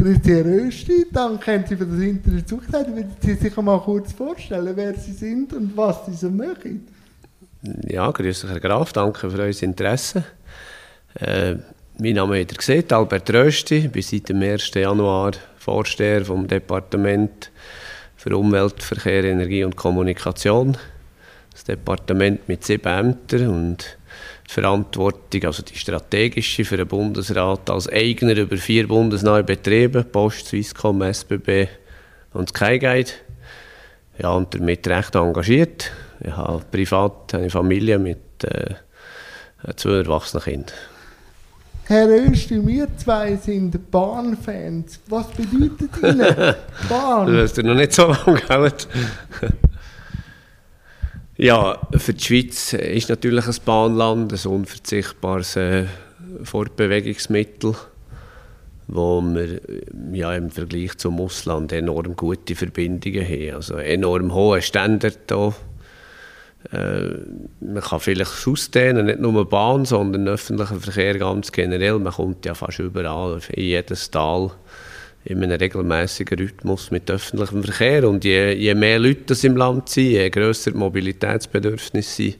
Herr Rösti, danke haben Sie für das Interview zugesagt. Würden Sie sich mal kurz vorstellen, wer Sie sind und was Sie so machen? Ja, grüße Herr Graf, danke für euer Interesse. Äh, mein Name ist gesehen, Albert Rösti, ich bin seit dem 1. Januar Vorsteher vom Departement für Umwelt, Verkehr, Energie und Kommunikation. Das Departement mit sieben Ämtern und die Verantwortung, also die strategische für den Bundesrat als Eigner über vier bundesnahe Betriebe, Post, Swisscom, SBB und Skyguide. Ja, und damit recht engagiert. Ich habe privat eine Familie mit äh, zwei erwachsenen Kindern. Herr Östi, wir zwei sind Bahnfans. Was bedeutet Ihnen Bahn? Das ist noch nicht so lange gehalten. Ja, für die Schweiz ist natürlich ein Bahnland ein unverzichtbares äh, Fortbewegungsmittel, wo wir ja, im Vergleich zum Ausland enorm gute Verbindungen haben. Also enorm hohe Standard hier äh, man kann vielleicht ausdehnen, nicht nur Bahn, sondern öffentlichen Verkehr ganz generell. Man kommt ja fast überall, in jedes Tal, in einem regelmäßigen Rhythmus mit öffentlichem Verkehr. Und je, je mehr Leute im Land sind, je grösser die Mobilitätsbedürfnisse sind,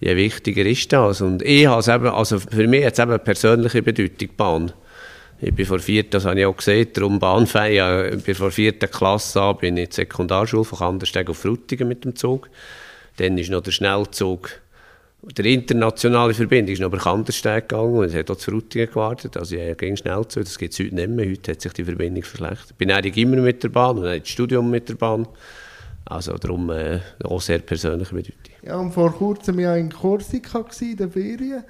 je wichtiger ist das. Und ich habe eben, also für mich hat es eben eine persönliche Bedeutung, Bahn. Ich bin vor vierter, das habe ich auch gesehen, darum Bahnfei, ich bin vor vierter Klasse an, bin in die Sekundarschule von Kandersteg auf Frutigen mit dem Zug. Dann ist noch der Schnellzug, der internationale Verbindung ist noch über Kandersteg gegangen und es hat auch zu Frutigen gewartet. Also ja, ging Schnellzug, das gibt es heute nicht mehr. Heute hat sich die Verbindung verschlechtert. Ich bin eigentlich immer mit der Bahn und dann das Studium mit der Bahn. Also darum äh, auch sehr persönliche Bedeutung. Ja, und vor kurzem war ich in Korsika in der Ferien.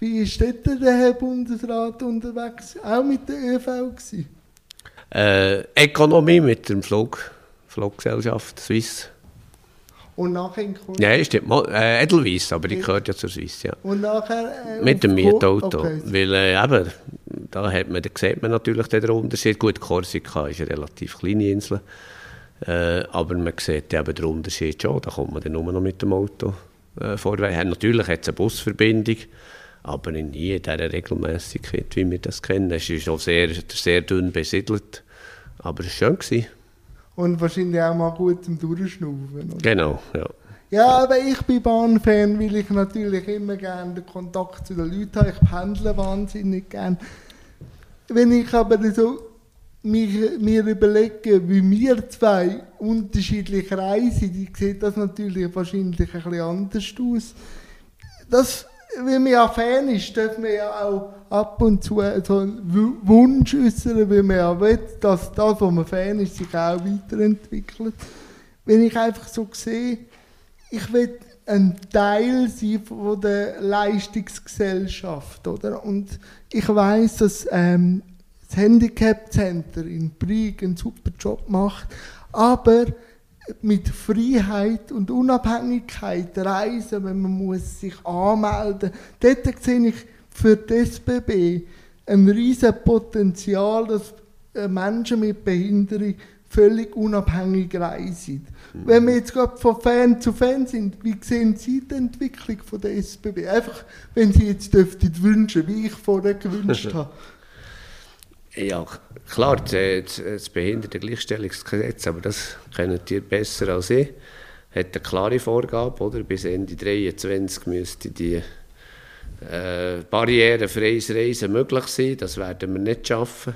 Wie ist dort der Herr Bundesrat unterwegs? Auch mit der ÖV? Äh, Ökonomie mit dem Flug, Fluggesellschaft Swiss. Und nachher in Kurs? Ja, ist äh, Edelweiss, aber die gehört ja zur Swiss, ja. Und nachher... Äh, Mit dem Mietauto. Okay. Weil äh, eben, da, hat man, da sieht man natürlich den Unterschied. Gut, Korsika ist eine relativ kleine Insel. Äh, aber man sieht eben den Unterschied schon. Da kommt man dann nur noch mit dem Auto äh, vorwärts. Natürlich hat es eine Busverbindung, aber nie in dieser Regelmäßigkeit, wie wir das kennen. Es ist auch sehr, sehr dünn besiedelt. Aber es war schön. Und wahrscheinlich auch mal gut zum Durchschnaufen. Oder? Genau, ja. Ja, aber ich bin Bahnfan, weil ich natürlich immer gerne den Kontakt zu den Leuten habe. Ich pendle wahnsinnig gerne. Wenn ich aber so mich, mir überlege, wie wir zwei unterschiedlich reisen, sehe das natürlich wahrscheinlich ein bisschen anders aus. Das weil man ja Fan ist, darf man ja auch ab und zu so einen Wunsch äußern, weil man ja will, dass das, was man Fan ist, sich auch weiterentwickelt. Wenn ich einfach so sehe, ich will ein Teil sein von der Leistungsgesellschaft, oder? Und ich weiß, dass ähm, das Handicap Center in Brieg einen super Job macht, aber mit Freiheit und Unabhängigkeit reisen, wenn man muss sich anmelden muss. Dort sehe ich für die SBB ein riesiges Potenzial, dass äh, Menschen mit Behinderung völlig unabhängig reisen. Mhm. Wenn wir jetzt gerade von Fan zu Fan sind, wie sehen Sie die Entwicklung von der SBB? Einfach, wenn Sie jetzt dürften wünschen, wie ich vorher gewünscht habe. Ja, klar, das, Behindertengleichstellungsgesetz, aber das kennt ihr besser als ich, hat eine klare Vorgabe, oder? Bis Ende 2023 müsste die äh, barrierefreies Reisen möglich sein. Das werden wir nicht schaffen.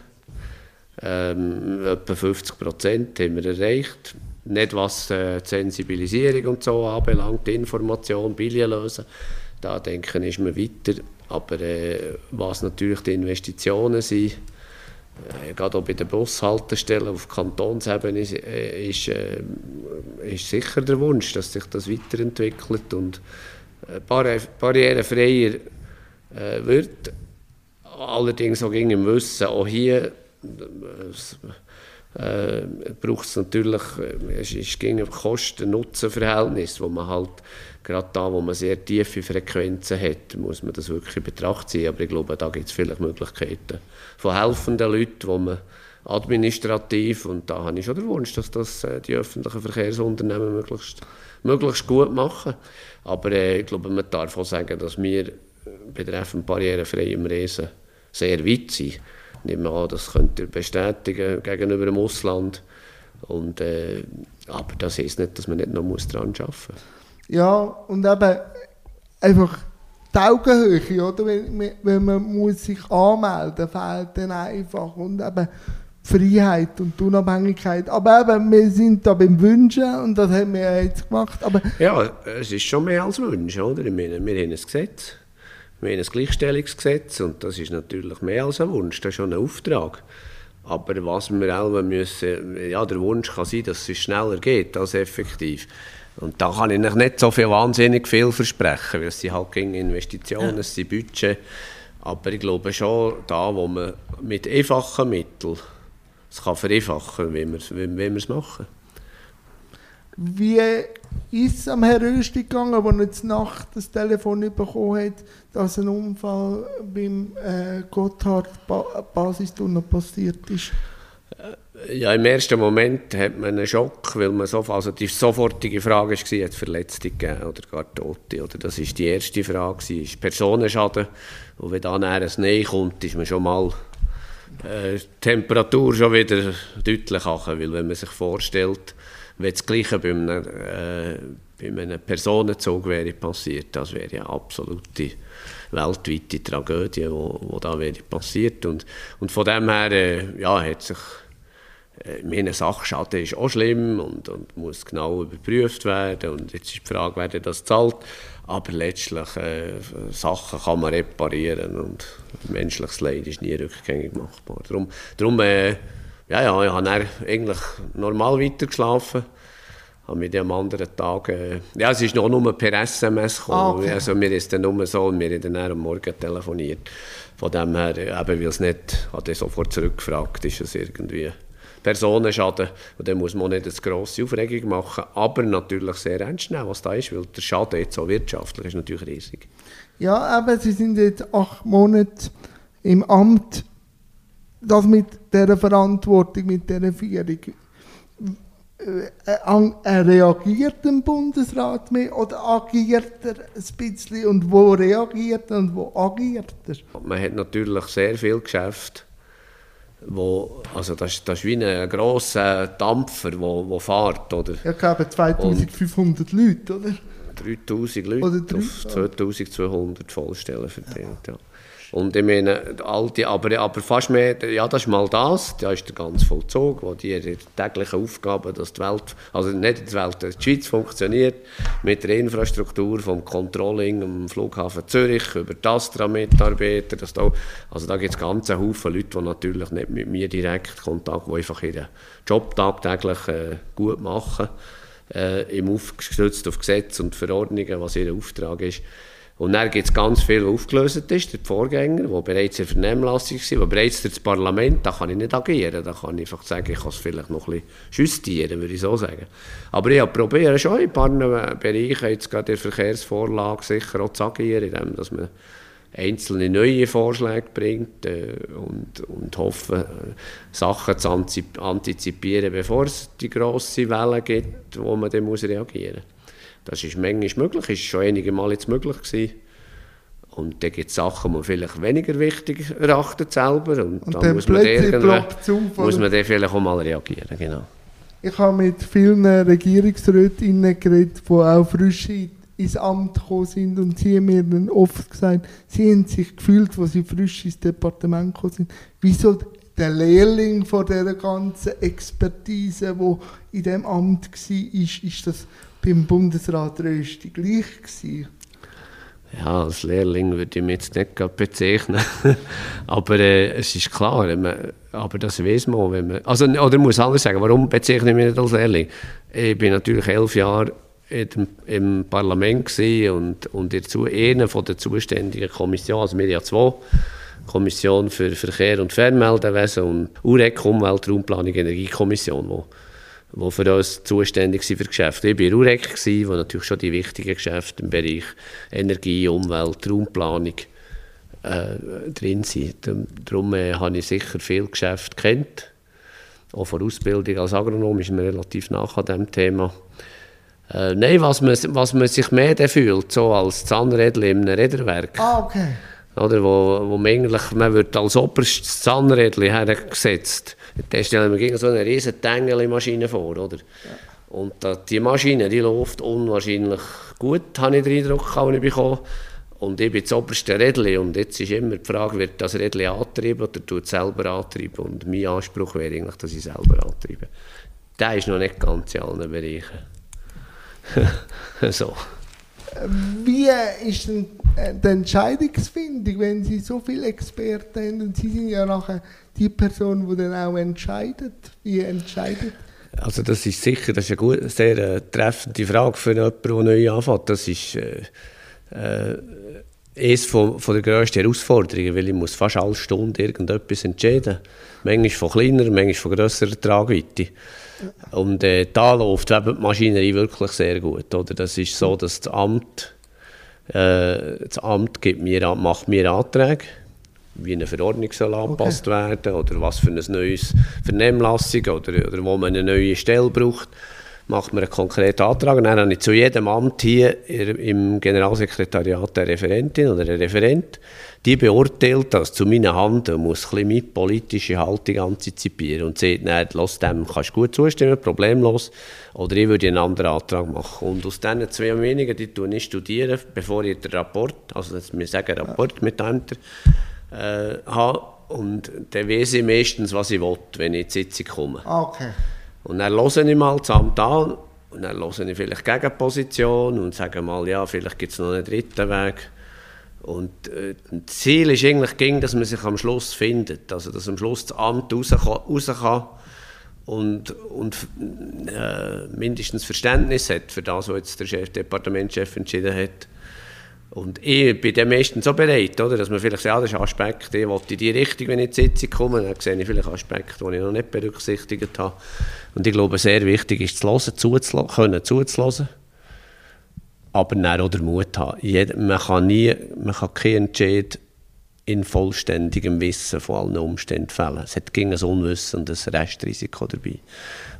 Ähm, etwa 50 Prozent haben wir erreicht. Nicht was äh, die Sensibilisierung und so anbelangt, die Information, Billen lösen. Da denke ich, ist man weiter. Aber äh, was natürlich die Investitionen sind, gerade auch bei den Bushaltestellen auf Kantonsebene ist, äh, ist, äh, ist, sicher der Wunsch, dass sich das weiterentwickelt und äh, barri barrierefreier äh, wird. Allerdings auch im Wissen, auch hier äh, braucht es natürlich, es ist gegen Kosten-Nutzen-Verhältnis, wo man halt gerade da, wo man sehr tiefe Frequenzen hat, muss man das wirklich in Betracht ziehen. Aber ich glaube, da gibt es vielleicht Möglichkeiten von helfenden Leuten, wo man administrativ, und da habe ich schon den Wunsch, dass das äh, die öffentlichen Verkehrsunternehmen möglichst, möglichst gut machen. Aber äh, ich glaube, man darf auch sagen, dass wir betreffend barrierefreiem Reisen sehr weit sind. Ich nehme an, das könnt ihr bestätigen gegenüber dem Ausland. Und, äh, aber das heisst nicht, dass man nicht noch daran arbeiten muss. Ja, und eben einfach die Augenhöhe, oder? Wenn, wenn man muss sich anmelden fehlt dann einfach. Und eben Freiheit und die Unabhängigkeit. Aber eben, wir sind da beim Wünschen und das haben wir jetzt gemacht. Aber ja, es ist schon mehr als Wunsch, oder? Ich wir haben ein Gesetz, wir haben ein Gleichstellungsgesetz und das ist natürlich mehr als ein Wunsch, das ist schon ein Auftrag. Aber was wir auch müssen, ja, der Wunsch kann sein, dass es schneller geht als effektiv. Und da kann ich nicht so viel wahnsinnig viel versprechen, weil es sind halt gegen Investitionen, ja. es sind Budget. Aber ich glaube schon, da, wo man mit einfachen Mitteln es kann vereinfachen, wie wir, wie, wie wir es machen. Wie ist es am Herrn Rösti gegangen, als er jetzt Nacht das Telefon bekommen hat, dass ein Unfall beim äh, Gotthard-Basistunnel passiert ist? Ja, im ersten Moment hat man einen Schock, weil man so, also die sofortige Frage war, hat es Verletzte gegeben oder gar Tote? Oder das war die erste Frage, ist Personenschaden? Und wenn dann ein Nähe kommt, ist man schon mal äh, Temperatur schon wieder deutlich ankommen, weil wenn man sich vorstellt, wenn das Gleiche bei einem, äh, bei einem Personenzug wäre passiert, das wäre ja absolute weltweite Tragödie, die da wäre passiert und, und von dem her äh, ja, hat sich meine Sachschaden ist auch schlimm und, und muss genau überprüft werden und jetzt ist die Frage, wer das zahlt. Aber letztlich äh, Sachen kann man reparieren und menschliches Leid ist nie rückgängig machbar. Darum, darum äh, ja, ja, ich habe eigentlich normal weitergeschlafen. Habe mich am anderen Tag, äh, ja, es ist noch nur per SMS gekommen. Ah, okay. Also mir ist dann nur so und wir haben dann am Morgen telefoniert. Von dem her, eben weil es nicht, hat er sofort zurückgefragt, ist es irgendwie Personenschaden. Und dann muss man nicht eine grosse Aufregung machen, aber natürlich sehr ernst nehmen, was da ist, weil der Schaden jetzt auch wirtschaftlich ist natürlich riesig. Ja, aber Sie sind jetzt acht Monate im Amt. Das mit dieser Verantwortung, mit dieser Führung. Äh, äh, reagiert der Bundesrat mehr oder agiert er ein bisschen und wo reagiert er und wo agiert er? Man hat natürlich sehr viel Geschäft wo, also das, das ist wie ein grosser Dampfer, der wo, wo fährt. Oder? Ja, ich glaube 2500 Leute, oder? 3000 Leute oder 3, auf 2200 Vollstellen verteilt. Ja. Und ich meine, alte, aber, aber fast mehr, ja, das ist mal das, da ist der ganze Vollzug, wo die ihre täglichen Aufgaben, dass die Welt, also nicht die Welt, die Schweiz funktioniert, mit der Infrastruktur vom Controlling am Flughafen Zürich über die Astra-Mitarbeiter, da, also da gibt es ganz Haufen Leute, die natürlich nicht mit mir direkt Kontakt, die einfach ihren Job tagtäglich äh, gut machen, äh, im aufgestützt auf Gesetze und Verordnungen, was ihr Auftrag ist. Und dann gibt es ganz viel, was aufgelöst ist, der Vorgänger, der bereits in Vernehmlassung war, der bereits das Parlament, da kann ich nicht agieren, da kann ich einfach sagen, ich kann es vielleicht noch ein bisschen justieren, würde ich so sagen. Aber ich habe probiert, schon in ein paar Bereichen, jetzt gerade in der Verkehrsvorlage, sicher auch zu agieren, indem dass man einzelne neue Vorschläge bringt äh, und, und hoffen, äh, Sachen zu antizipieren, bevor es die grosse Welle gibt, wo man dann reagieren muss. Das ist manchmal möglich, ist schon einige Mal jetzt möglich gewesen. Und dann gibt es Sachen, die man vielleicht weniger wichtig erachtet selber. Und, und dann, muss man, auf, muss man dann vielleicht auch mal reagieren. Genau. Ich habe mit vielen Regierungsräten geredet, die auch frisch ins Amt gekommen sind und sie haben mir dann oft gesagt, sie haben sich gefühlt, als sie frisch ins Departement gekommen sind, wieso der Lehrling von dieser ganzen Expertise, die in diesem Amt war, ist, ist das beim Bundesrat Rösti gleich gewesen? Ja, als Lehrling würde ich mich jetzt nicht bezeichnen. aber äh, es ist klar, man, aber das weiß man, wenn man, also, oder muss anders sagen, warum bezeichne ich mich nicht als Lehrling? Ich bin natürlich elf Jahre im, im Parlament und, und dazu eine von der zuständigen Kommissionen, also wir haben zwei, Kommission für Verkehr und Fernmeldewesen und UREC, Umwelt, Raumplanung, Energiekommission, wo die für uns zuständig sind für Geschäfte. Ich war UREC, wo natürlich schon die wichtigen Geschäfte im Bereich Energie, Umwelt, Raumplanung äh, drin sind. Darum äh, habe ich sicher viel Geschäfte kennt. Auch von Ausbildung als Agronom ist man relativ nach an diesem Thema. Äh, nein, was man, was man sich mehr fühlt, so als Zahnrädchen in einem Räderwerk. Ah, okay. Oder, wo, wo man eigentlich, man wird als oberstes Zahnrädchen hergesetzt. Da stellen wir gegen so eine riesen Tängelmaschine vor, oder? Ja. Und die Maschine, die läuft unwahrscheinlich gut, habe ich den Eindruck, kann ich bekommen. Und ich bin das oberste Rädchen und jetzt ist immer die Frage, wird das Rädchen antrieben oder tut es selber antrieben? Und mein Anspruch wäre eigentlich, dass ich selber antreibe. Der ist noch nicht ganz in allen Bereichen. so. Wie ist denn äh, die Entscheidungsfindung, wenn Sie so viele Experten haben und Sie sind ja nachher die Person, die dann auch entscheidet? Wie entscheidet? Also das ist sicher, das ist eine gut, sehr äh, treffende Frage für jemanden, der neu anfängt. Das ist äh, äh, eines von, von der grössten Herausforderungen, weil ich muss fast alle Stunden irgendetwas entscheiden. Manchmal von kleiner, manchmal von grösserer Tragweite. Und äh, da läuft die Maschinerie wirklich sehr gut. Oder? Das ist so, dass das Amt, äh, das Amt gibt mir, macht mir Anträge, wie eine Verordnung soll angepasst okay. werden oder was für ein neues Vernehmlassung oder, oder wo man eine neue Stelle braucht macht man einen konkreten Antrag. Dann habe ich zu jedem Amt hier im Generalsekretariat eine Referentin oder einen Referent, die beurteilt das zu meinen Hand und muss ein bisschen meine politische Haltung antizipieren und sagt, nein, lass dem kannst du gut zustimmen, problemlos, oder ich würde einen anderen Antrag machen. Und aus diesen zwei Meinungen, die tue ich studieren, bevor ich den Rapport, also wir sagen Rapport mit Ämtern, äh, habe. Und dann weiß ich meistens, was ich will, wenn ich in die Sitzung komme. Okay. Und dann höre ich mal das Amt an und dann höre ich vielleicht Gegenposition und sage mal, ja, vielleicht gibt es noch einen dritten Weg. Und äh, das Ziel ist eigentlich, ging, dass man sich am Schluss findet, also dass am Schluss das Amt raus kann, raus kann und, und äh, mindestens Verständnis hat für das, was jetzt der Chef, Departementschef entschieden hat. Und ich bin dann meistens so bereit, oder, dass man vielleicht sagt, ja, das ist ein Aspekt, ich will in die Richtung, wenn ich in die Sitzung komme, dann sehe ich vielleicht Aspekte, die ich noch nicht berücksichtigt habe. Und ich glaube, sehr wichtig ist, zu hören, zuzuhören, können zuzuhören, aber dann auch den Mut haben. Jeder, man kann nie, man kann keinen Entscheid in vollständigem Wissen von allen Umständen fällen. Es hat gegen ein Unwissen und ein Restrisiko dabei.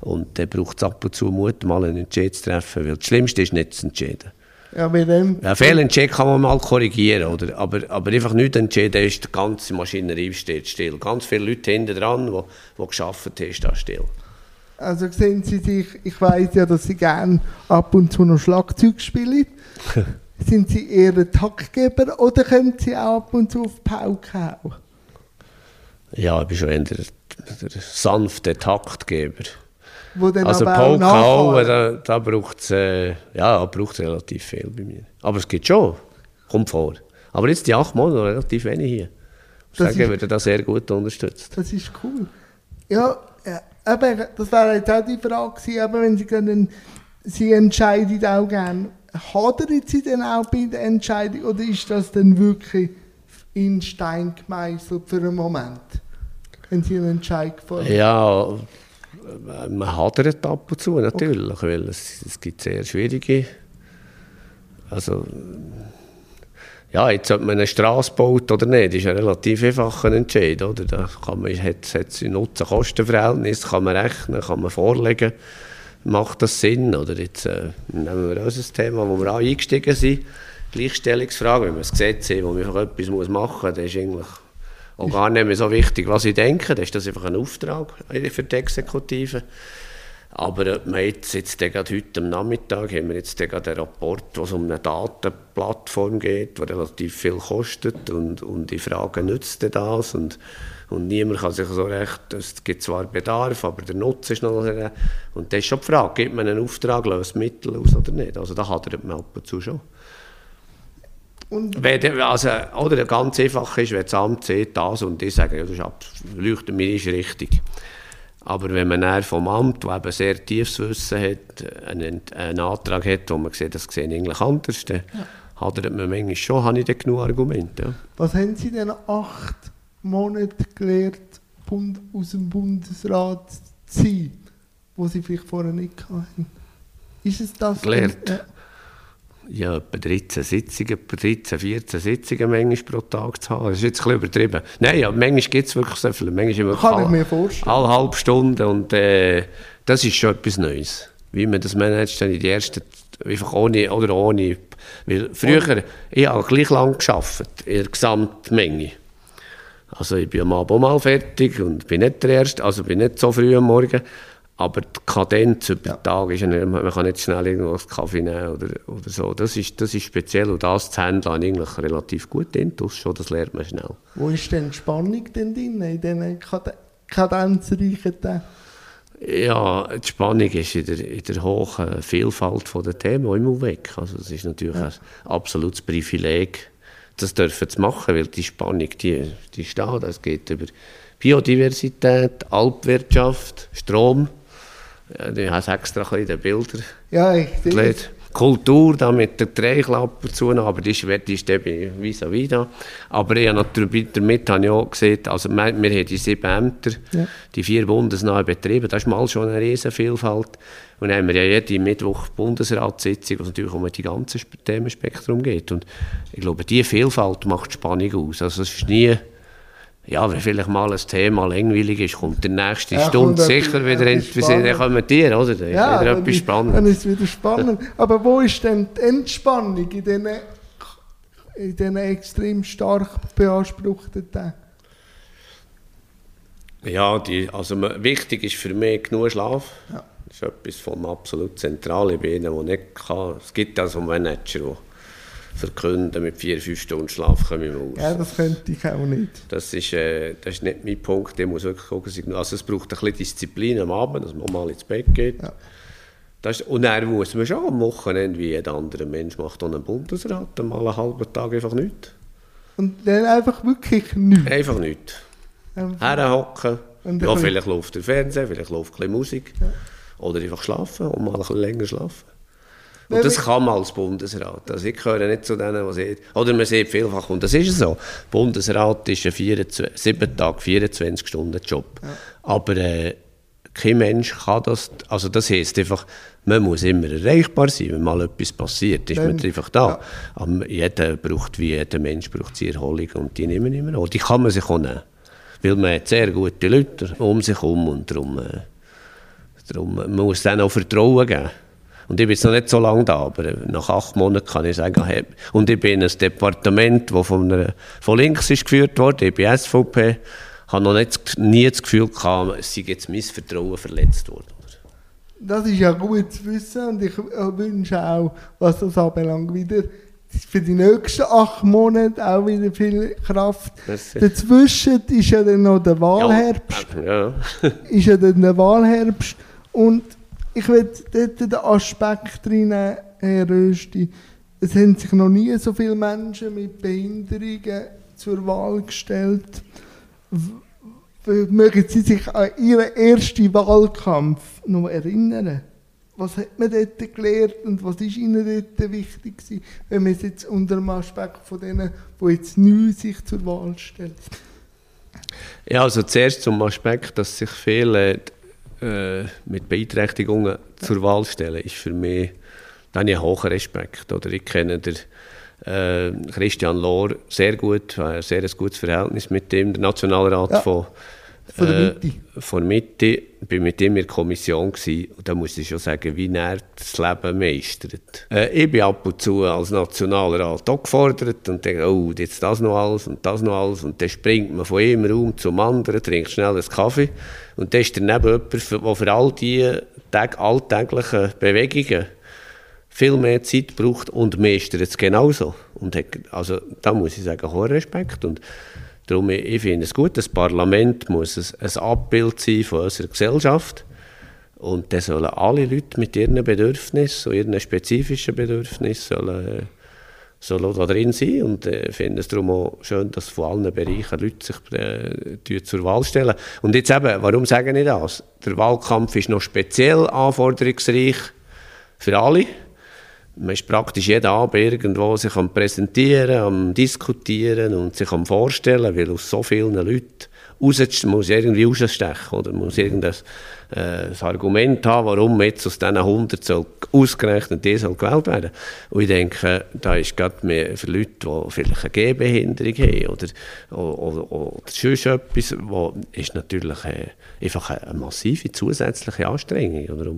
Und dann braucht es ab und zu Mut, mal einen Entscheid zu treffen, weil das Schlimmste ist nicht zu entscheiden. Ja, mit dem... Ja, Fehlentscheid kann man mal korrigieren, oder? Aber, aber einfach nicht entscheiden ist, die ganze Maschinerie steht still. Ganz viele Leute hinten dran, die, die geschafft haben, stehen still. Also sehen Sie sich, ich weiß ja, dass Sie gerne ab und zu noch Schlagzeug spielen. Sind Sie eher ein Taktgeber oder können Sie auch ab und zu auf Pauke hauen? Ja, ich bin schon eher der, der sanfte Taktgeber. Wo dann also Pauke hauen, da, da braucht es äh, ja, relativ viel bei mir. Aber es geht schon, kommt vor. Aber jetzt die acht Monate relativ wenig hier. Ich das sage, wird das sehr gut unterstützt. Das ist cool. Ja, ja eben, das wäre jetzt auch die Frage gewesen, eben, wenn Sie können, Sie entscheiden auch gerne, hadern Sie denn auch bei der Entscheidung oder ist das dann wirklich in Stein gemeißelt für einen Moment, wenn Sie einen Entscheid gefallen Ja, man hadert ab und zu natürlich, okay. weil es, es gibt sehr schwierige, also ja, jetzt ob man eine Straße baut oder nicht, ist ein relativ einfacher Entscheid, oder? Da kann man, hat, hat Nutzen-Kosten-Verhältnis, kann man rechnen, kann man vorlegen, macht das Sinn, oder? Jetzt äh, nehmen wir ein Thema, wo wir auch eingestiegen sind, Gleichstellungsfrage, wenn man ein Gesetz hat, wo man etwas machen muss, dann ist eigentlich auch gar nicht mehr so wichtig, was ich denke, dann ist das einfach ein Auftrag für die Exekutive. Aber wir jetzt, jetzt gerade heute am Nachmittag haben wir jetzt gerade Rapport, wo es um eine Datenplattform geht, die relativ viel kostet und, und die Frage, nützt das? Und, und niemand kann sich so recht, es gibt zwar Bedarf, aber der Nutzen ist noch sehr, Und das ist schon die Frage, gibt man einen Auftrag, löst Mittel aus oder nicht? Also da hadert man ab und zu schon. Und wenn, also, oder ganz einfach ist, wenn das Amt sieht, das und die sagen, ja, das ist leuchtet mir ist richtig. Aber wenn man dann vom Amt, das eben sehr tiefes Wissen hat, einen, einen Antrag hat, wo man sieht, das sehen eigentlich anders, dann ja. hat man manchmal schon habe ich dann genug Argumente. Ja. Was haben Sie denn acht Monate gelernt, aus dem Bundesrat zu sein, wo Sie vielleicht vorher nicht hatten? Ist es das? Gelernt? Ja ja, etwa 13 Sitzungen, 13, 14 Sitzungen manchmal pro Tag zu haben. Das ist jetzt ein bisschen übertrieben. Nein, ja, manchmal gibt es wirklich so viele. Manchmal Kann alle, ich mir vorstellen. Alle halbe Stunde und äh, das ist schon etwas Neues. Wie man das managt, dann in die ersten Einfach ohne, oder ohne, weil früher, ich habe gleich lang geschafft in der Gesamtmenge. Also ich bin am Abend mal fertig und bin nicht der Erste, also bin nicht so früh am Morgen. Aber die Kadenz über den Tag ist ja nicht, man kann nicht schnell irgendwo einen Kaffee nehmen oder, oder so. Das ist, das ist speziell und das zu handeln eigentlich relativ gut intus schon, das lernt man schnell. Wo ist denn die Spannung denn drin, in diesen Kad kadenzreichen Tagen? Ja, die Spannung ist in der, in der hohen Vielfalt der Themen immer weg. Also das ist natürlich ja. ein absolutes Privileg, das dürfen zu machen, weil die Spannung, die, die steht. Es geht über Biodiversität, Alpwirtschaft, Strom. Ja, ich habe extra ein bisschen Bilder ja, ich sehe Kultur da mit der Drehklappe zu, aber die ist, die ist eben vis à vis da. Aber ich habe natürlich damit habe ich auch gesehen, also wir, wir haben die sieben Ämter, ja. die vier bundesnahen Betriebe, das ist mal schon eine riesen Vielfalt. Und dann haben wir ja jeden Mittwoch Bundesratssitzung, wo es natürlich um die ganze Themenspektrum geht. Und ich glaube, diese Vielfalt macht Spannung aus. Also es ist nie ja, wenn vielleicht mal ein Thema langweilig ist, kommt der nächste ja, Stunde sicher wieder interessiert. Dann kommen die, oder? Dann ja, ist wieder etwas spannend. Dann ist es wieder spannend. Aber wo ist denn die Entspannung in diesen, in diesen extrem stark beanspruchten Tagen? Ja, die, also wichtig ist für mich genug Schlaf. Ja. Das ist etwas vom absolut Zentralen. Bin einer, der nicht kann. Es gibt also Manager, verkünden, mit vier, fünf Stunden Schlaf komme ich aus. Ja, das könnte ich auch nicht. Das ist, äh, das ist nicht mein Punkt. Ich muss wirklich gucken, also es braucht ein bisschen Disziplin am Abend, dass man mal ins Bett geht. Ja. Das ist, und dann muss man schon am Wochenende, wie jeder andere Mensch macht, auch einen Bundesrat, mal einen halben Tag einfach nichts. Und dann einfach wirklich nichts? Einfach nichts. Herhocken, ja, vielleicht läuft der Fernseher, vielleicht läuft ein bisschen Musik. Ja. Oder einfach schlafen und mal ein bisschen länger schlafen. Und das kann man als Bundesrat. Also ich gehöre nicht zu denen, die sieht, oder man sieht vielfach, und das ist so, Bundesrat ist ein 24, 7 Tage, 24 Stunden Job. Ja. Aber äh, kein Mensch kann das, also das heisst einfach, man muss immer erreichbar sein, wenn mal etwas passiert, ist Dann, man einfach da. Ja. jeder braucht, wie jeder Mensch braucht seine Erholung und die nehmen immer noch. Die kann man sich auch nehmen. Weil man hat sehr gute Leute um sich herum und darum, äh, darum man muss denen auch Vertrauen geben. Und ich bin jetzt noch nicht so lange da, aber nach acht Monaten kann ich sagen, hey, und ich bin in ein Departement, das von, einer, von links ist geführt wurde, ich bin SVP, habe noch nicht, nie das Gefühl gehabt, es sei jetzt mein Vertrauen verletzt worden. Das ist ja gut zu wissen und ich wünsche auch, was das anbelangt, wieder für die nächsten acht Monate auch wieder viel Kraft. Dazwischen ist ja dann noch der Wahlherbst. Ja. ja. ist ja dann der Wahlherbst und ich will dort den Aspekt reinnehmen, Herr Rösti. Es haben sich noch nie so viele Menschen mit Behinderungen zur Wahl gestellt. Mögen Sie sich an Ihren ersten Wahlkampf noch erinnern? Was hat man dort gelernt und was ist Ihnen dort wichtig gewesen, wenn man es jetzt unter dem Aspekt von denen, die jetzt neu sich zur Wahl stellen? Ja, also zuerst zum Aspekt, dass sich viele äh, mit Beeinträchtigungen zur Wahl stellen, ist für mich dann ein hoher Respekt. Oder ich kenne den äh, Christian Lohr sehr gut, ein sehr gutes Verhältnis mit dem, der Nationalrat ja. von von der Mitte? Äh, von der Mitte. Ich war mit ihm in der Kommission gewesen, und da muss ich schon sagen, wie er das Leben meistert. Äh, ich bin ab und zu als Nationalrat auch gefordert und denke, oh, jetzt das noch alles und das noch alles. Und dann springt man von einem Raum zum anderen, trinkt schnell einen Kaffee. Und dann ist daneben jemand, der für all diese alltäglichen Bewegungen viel mehr Zeit braucht und meistert es genauso. Und hat, also da muss ich sagen, hohen Respekt. Und Darum, ich finde es gut, das Parlament muss ein, Abbild sein von unserer Gesellschaft. Und dann sollen alle Leute mit ihren Bedürfnissen, ihren spezifischen Bedürfnissen, sollen, sollen da drin sein. Und ich äh, finde es darum auch schön, dass von allen Bereichen Leute sich äh, zur Wahl stellen. Und jetzt eben, warum sage ich das? Der Wahlkampf ist noch speziell anforderungsreich für alle man ist praktisch jeden Abend irgendwo sich am Präsentieren, am Diskutieren und sich am Vorstellen, weil aus so vielen Leuten raus, muss irgendwie rausstechen oder muss irgendein äh, Argument haben, warum jetzt aus diesen 100 soll ausgerechnet die soll gewählt werden. Und ich denke, da ist gerade mehr für Leute, die vielleicht eine Gehbehinderung haben oder, oder, oder, sonst etwas, wo ist natürlich äh, einfach eine, eine, massive zusätzliche Anstrengung. Oder?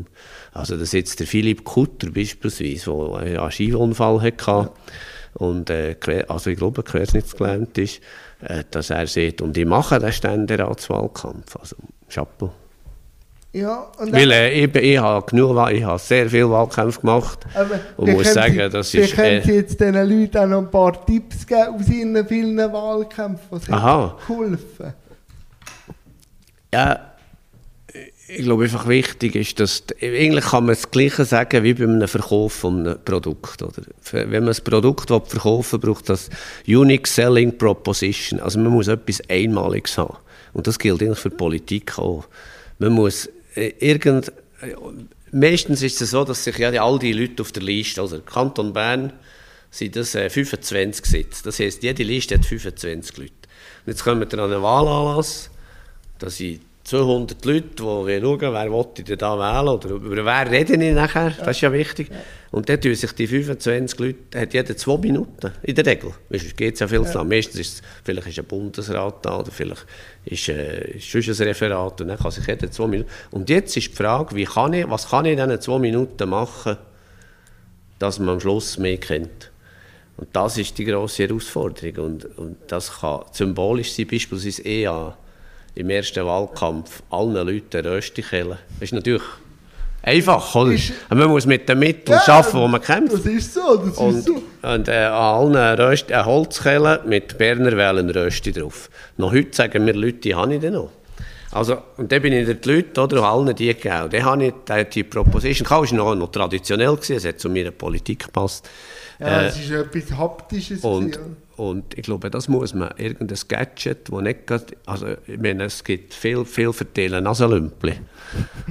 Also dass jetzt der Philipp Kutter beispielsweise, der einen Skiunfall hatte, und äh, also ich glaube, querschnittsgelähmt ist, dass er sieht, und ich mache den Ständeratswahlkampf. Also, Chapeau. Ja, und Weil äh, ich, ich habe genug, ich habe sehr viele Wahlkämpfe gemacht und muss sagen, Sie, das ist... Sie können äh, jetzt diesen Leuten auch noch ein paar Tipps geben aus Ihren vielen Wahlkämpfen, die Aha. geholfen Ja, ich glaube einfach wichtig ist, dass eigentlich kann man das Gleiche sagen wie bei einem Verkauf von einem Produkt. Oder? Wenn man ein Produkt verkaufen will, braucht das Unique Selling Proposition. Also man muss etwas Einmaliges haben. Und das gilt eigentlich für Politik auch. Man muss äh, irgend, äh, meistens ist es so, dass sich ja all die Leute auf der Liste, also Kanton Bern, sind das äh, 25 Sitze. Das heisst, jede Liste hat 25 Leute. Und jetzt kommen wir an einen Wahlanlass, da sind 200 Leute, die schauen, wer will ich denn da wählen oder über wer rede ich nachher, das ist ja wichtig. Und dann tun sich die 25 Leute, hat jeder zwei Minuten, in der Regel. Es geht ja viel zu lang. Meistens ist es, vielleicht ist ein Bundesrat da oder vielleicht ist, äh, ist ein Referat und dann kann sich jeder zwei Minuten... Und jetzt ist die Frage, wie kann ich, was kann ich in diesen zwei Minuten machen, dass man am Schluss mehr kennt. Und das ist die grosse Herausforderung. Und, und das kann symbolisch sein, beispielsweise EA im ersten Wahlkampf allen Leuten Röstikellen. Das ist natürlich einfach, oder? Ist, man muss mit den Mitteln ja, arbeiten, die man kämpft. Das ist so, das und, ist so. Und äh, an allen Rösti, eine Holzkelle mit Berner Wellen Rösti drauf. Noch heute sagen mir Leute, die habe ich denn noch. Also, und dann bin ich den Leuten, oder, allen die gegeben. Dann habe ich die, die Proposition, das war noch, noch traditionell, gewesen, es hat zu meiner Politik gepasst. Ja, äh, es ist etwas Haptisches. Und, und ich glaube, das muss man, irgendein Gadget, wo nicht grad, also ich meine, es gibt viel, viel verteilen Nasenlümpli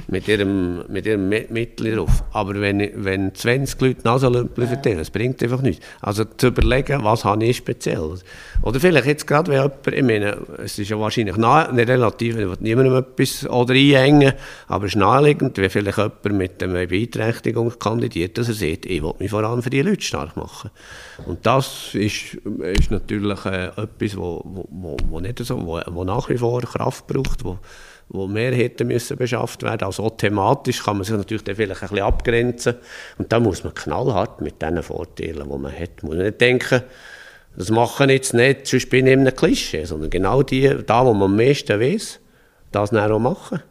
mit ihrem, mit ihrem Mittel drauf. Aber wenn, wenn 20 Leute Nasenlümpli ja. verteilen, das bringt einfach nichts. Also zu überlegen, was habe ich speziell. Oder vielleicht jetzt gerade, wenn jemand, ich meine, es ist ja wahrscheinlich nicht relativ, ich will niemandem etwas oder einhängen, aber es ist naheliegend, wenn vielleicht jemand mit einer Beeinträchtigung kandidiert, dass er sieht, ich will mich vor allem für die Leute stark machen. Und das ist, ist natürlich äh, etwas, wo, wo, wo, nicht so, wo, wo nach wie vor Kraft braucht, wo, wo mehr hätte müssen beschafft werden. Also thematisch kann man sich natürlich dann vielleicht ein bisschen abgrenzen. Und da muss man knallhart mit den Vorteilen, die man hat, muss man nicht denken, das machen jetzt nicht, sonst bin ich in einem Klischee, sondern genau die, da, wo man am meisten weiß, das dann auch machen.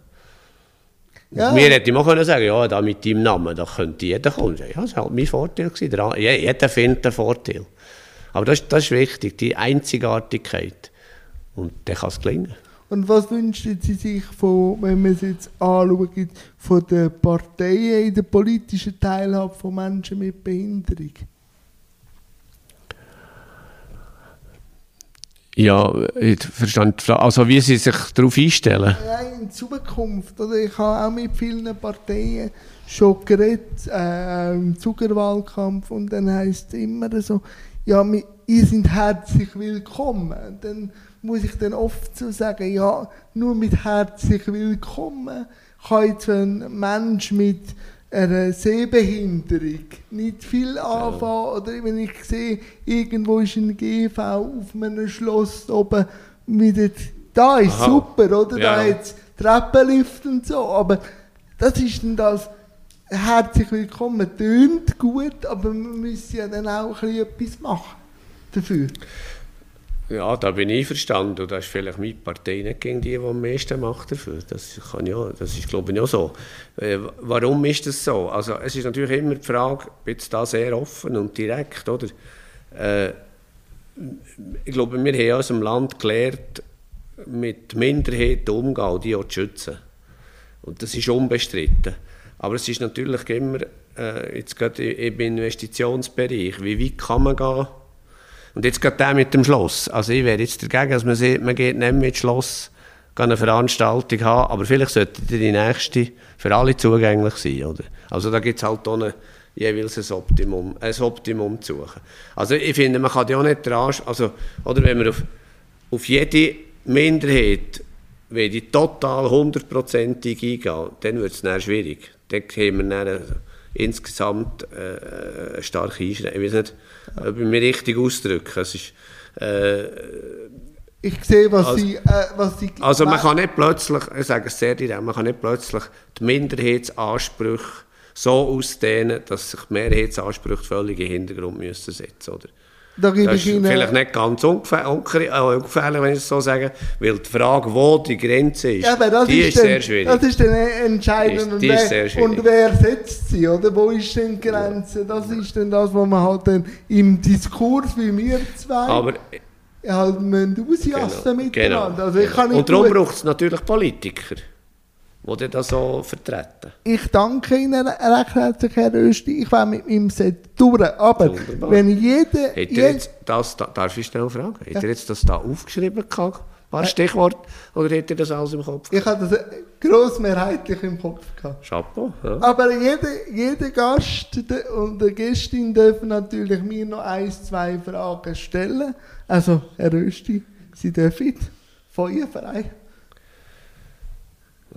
Ja. Mir hätte ich mal können sagen, ja, da mit deinem Namen, da könnte jeder kommen. Ja, das war halt mein Vorteil. Gewesen. Jeder findet einen Vorteil. Aber das, das ist wichtig, die Einzigartigkeit. Und dann kann es gelingen. Und was wünschen Sie sich, von, wenn man es jetzt anschaut, von den Parteien in der politischen Teilhabe von Menschen mit Behinderung? Ja, ich verstand Also wie sie sich darauf einstellen? Ja, in Zukunft. Oder ich habe auch mit vielen Parteien schon geredet, äh, im Zuckerwahlkampf und dann heisst es immer so, ja, ihr seid herzlich willkommen. Dann muss ich dann oft so sagen, ja, nur mit herzlich willkommen kann jetzt ein Mensch mit einer Sehbehinderung nicht viel anfangen. Oder wenn ich sehe, irgendwo ist ein GV auf einem Schloss oben, mit da ist Aha. super, oder? Ja. Da hat Treppenlift und so. Aber das ist dann das herzlich willkommen. Tönt gut, aber man muss ja dann auch ein etwas machen dafür. Ja, da bin ich verstanden. Und das ist vielleicht meine Partei nicht gegen die, die am meisten macht dafür. Das, kann ja, das ist, glaube ich, auch so. Äh, warum ist das so? Also, es ist natürlich immer die Frage, jetzt da sehr offen und direkt, oder? Äh, ich glaube, wir haben aus dem Land gelernt, mit Minderheiten umzugehen und die auch zu schützen. Und das ist unbestritten. Aber es ist natürlich immer, äh, jetzt gerade im Investitionsbereich, wie weit kann man gehen? Und jetzt geht der mit dem Schloss. Also ich wäre jetzt dagegen, dass man sieht, man geht nicht mit Schloss eine Veranstaltung haben, aber vielleicht sollte die nächste für alle zugänglich sein. Oder? Also da gibt es halt auch jeweils ein Optimum, ein Optimum zu suchen. Also ich finde, man kann ja auch nicht dran, also, oder wenn man auf, auf jede Minderheit wenn die total hundertprozentig eingehen, dann wird es schwierig. Dann haben wir dann insgesamt äh, eine starke Einschränkung. Ich weiß nicht, ob ich mich richtig ausdrücke. Es ist, äh, ich sehe, was also, sie, äh, was sie... Also man kann nicht plötzlich, ich sage es sehr direkt, man kann nicht plötzlich die Minderheitsansprüche so ausdehnen, dass sich die Mehrheitsansprüche völlig in den Hintergrund müssen setzen müssen. Da gebe das ich Ihnen, vielleicht nicht ganz ungefähr, ungefährlich, äh, wenn ich es so sage, weil die Frage, wo die Grenze ist, ja, die ist, ist, dann, sehr schwierig. Das ist dann entscheidend. Die ist- und, die ist und wer setzt sie, oder? Wo ist denn die Grenze? Das ist dann das, was man halt dann im Diskurs, wie wir zwei, Aber halt müssen ausjassen genau, miteinander. Also ich kann nicht Und darum braucht es natürlich Politiker, die das so vertreten. Ich danke Ihnen recht herzlich, Herr Östi. Ich war mit meinem Set durch. Aber Wunderbar. wenn jeder... Hat jed- jetzt das, da, darf ich schnell fragen, hat er jetzt das da aufgeschrieben gehabt? Ein paar Stichworte? Oder hat er das alles im Kopf? ich habe das grossmehrheitlich im Kopf gehabt. Chapeau. Ja. Aber jeder, jeder Gast und der Gästin dürfen natürlich mir noch ein, zwei Fragen stellen. Also, Herr Östi, Sie dürfen Feuerfrei.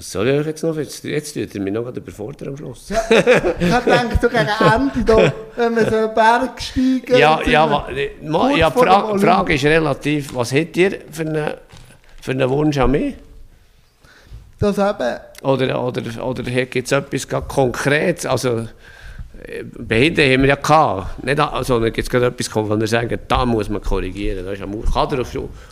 Was soll ich euch jetzt noch? Jetzt, jetzt tut er mich noch überfordern am Schluss. Ja, ich gedacht, so gegen Ende, da, wenn wir so einen Berg steigen... Ja, ja, wa- ma, kurz ja die Frage, ist relativ, was habt ihr für einen, für einen Wunsch an mich? Das eben... Oder, oder, oder gibt es etwas ganz Konkretes? Also, Behinderte haben wir ja gehabt. Nicht, also, es gerade etwas, wo wir sagen, da muss man korrigieren. Da ist am, kann der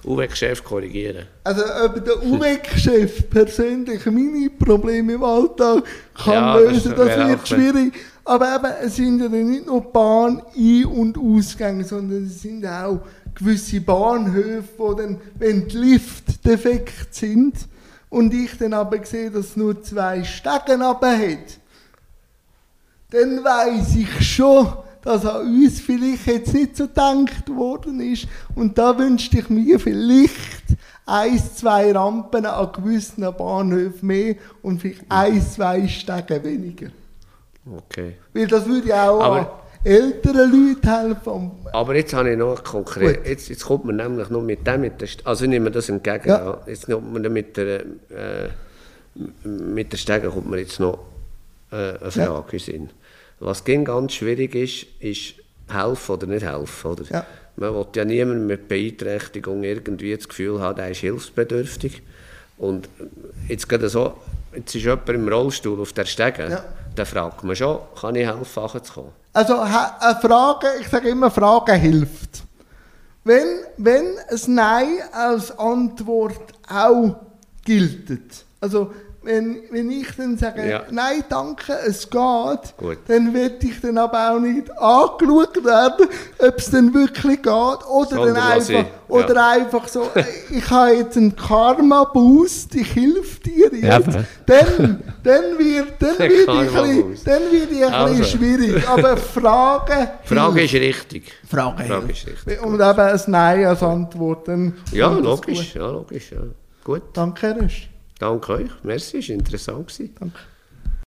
UWEC-Chef korrigieren? Also, ob der UWEC-Chef persönlich meine Probleme im Alltag kann Ja, das lösen, das, wäre wird schwierig. Aber eben, es sind ja nicht nur Bahn-, Ein- und Ausgänge, sondern es sind auch gewisse Bahnhöfe, wo dann, wenn die Lift defekt sind und ich dann aber sehe, dass es nur zwei Stegen runter hat, dann weiß ich schon, dass an uns vielleicht jetzt nicht so gedacht worden ist. Und da wünschte ich mir vielleicht ein, zwei Rampen an gewissen Bahnhöfen mehr und vielleicht ein, zwei Stege weniger. Okay. Weil das würde ja auch Aber- älteren Leuten helfen. Aber jetzt habe ich noch konkret, jetzt, jetzt kommt man nämlich noch mit dem, mit der, also ich nehme das entgegen, Ja. jetzt kommt man mit der, äh, mit der Stege kommt mir jetzt noch äh, eine Frage Ja. in Sinn. Was ging ganz schwierig ist, ist helfen oder nicht helfen, oder? Ja. Man will ja niemand mit Beeinträchtigung irgendwie das Gefühl haben, er ist hilfsbedürftig. Und jetzt gerade so, jetzt ist jemand im Rollstuhl auf der Stege, Ja. dann fragt man schon, kann ich helfen, runterzukommen? Also ha- eine Frage, ich sage immer, Frage hilft. Wenn, wenn ein Nein als Antwort auch gilt, also wenn, wenn ich dann sage, Ja. nein, danke, es geht, Gut. dann wird ich dann aber auch nicht angeschaut werden, ob es dann wirklich geht, oder, Sondern dann einfach, ich, oder ja. einfach so, äh, ich habe jetzt einen Karma-Boost, ich helfe dir Ja, jetzt, aber- dann, dann wird, dann Der wird ich, ein Karma-Boost. bisschen- dann wird ich ein Also. bisschen schwierig, aber Frage hilft. ist richtig. Frage, Frage ist richtig. Und eben ein Nein als Antwort. Dann Ja, logisch, gut. ja, logisch, ja. Gut, Danke, Herr Röst. Danke euch. Merci, es war interessant. Danke.